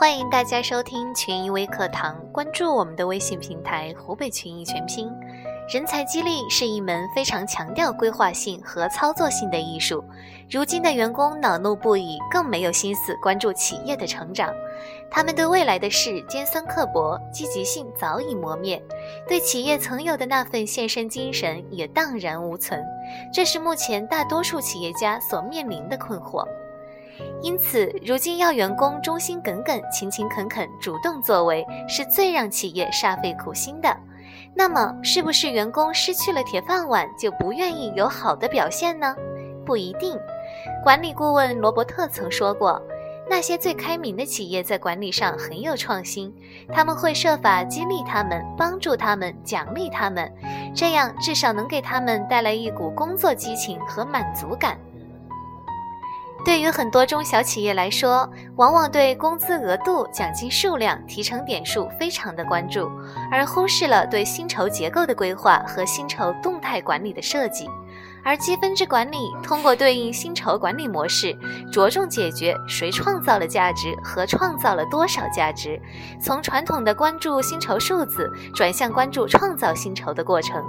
欢迎大家收听群益微课堂，关注我们的微信平台“湖北群益全拼”。人才激励是一门非常强调规划性和操作性的艺术。如今的员工恼怒不已，更没有心思关注企业的成长。他们对未来的事尖酸刻薄，积极性早已磨灭，对企业曾有的那份献身精神也荡然无存。这是目前大多数企业家所面临的困惑。因此，如今要员工忠心耿耿、勤勤恳恳、主动作为，是最让企业煞费苦心的。那么，是不是员工失去了铁饭碗就不愿意有好的表现呢？不一定。管理顾问罗伯特曾说过，那些最开明的企业在管理上很有创新，他们会设法激励他们、帮助他们、奖励他们，这样至少能给他们带来一股工作激情和满足感。对于很多中小企业来说，往往对工资额度、奖金数量、提成点数非常的关注，而忽视了对薪酬结构的规划和薪酬动态管理的设计。而积分制管理通过对应薪酬管理模式，着重解决谁创造了价值和创造了多少价值，从传统的关注薪酬数字，转向关注创造薪酬的过程。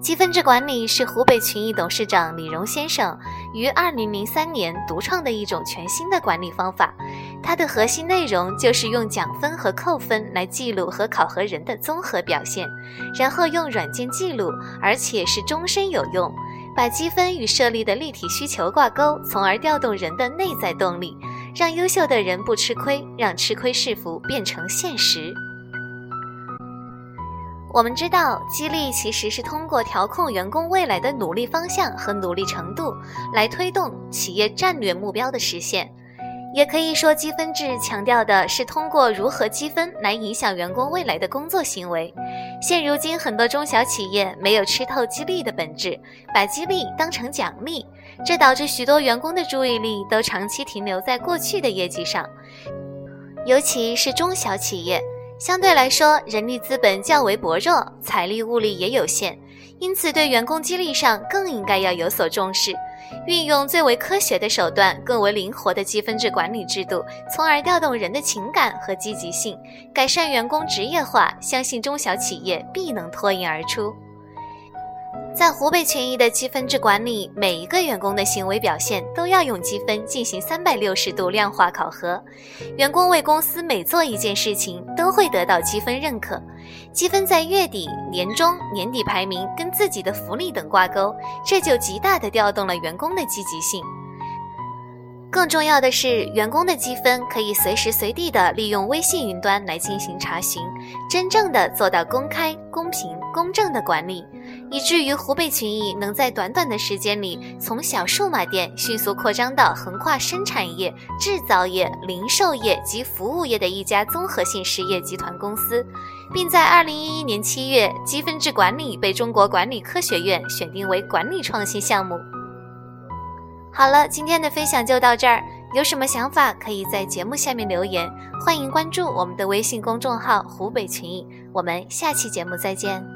积分制管理是湖北群益董事长李荣先生于二零零三年独创的一种全新的管理方法。它的核心内容就是用奖分和扣分来记录和考核人的综合表现，然后用软件记录，而且是终身有用。把积分与设立的立体需求挂钩，从而调动人的内在动力，让优秀的人不吃亏，让吃亏是福变成现实。我们知道，激励其实是通过调控员工未来的努力方向和努力程度，来推动企业战略目标的实现。也可以说，积分制强调的是通过如何积分来影响员工未来的工作行为。现如今，很多中小企业没有吃透激励的本质，把激励当成奖励，这导致许多员工的注意力都长期停留在过去的业绩上，尤其是中小企业。相对来说，人力资本较为薄弱，财力物力也有限，因此对员工激励上更应该要有所重视，运用最为科学的手段，更为灵活的积分制管理制度，从而调动人的情感和积极性，改善员工职业化。相信中小企业必能脱颖而出。在湖北权益的积分制管理，每一个员工的行为表现都要用积分进行三百六十度量化考核。员工为公司每做一件事情，都会得到积分认可。积分在月底、年终、年底排名跟自己的福利等挂钩，这就极大的调动了员工的积极性。更重要的是，员工的积分可以随时随地的利用微信云端来进行查询，真正的做到公开、公平、公正的管理。以至于湖北群益能在短短的时间里，从小数码店迅速扩张到横跨生产业、制造业、零售业及服务业的一家综合性实业集团公司，并在二零一一年七月，积分制管理被中国管理科学院选定为管理创新项目。好了，今天的分享就到这儿，有什么想法可以在节目下面留言，欢迎关注我们的微信公众号“湖北群益”，我们下期节目再见。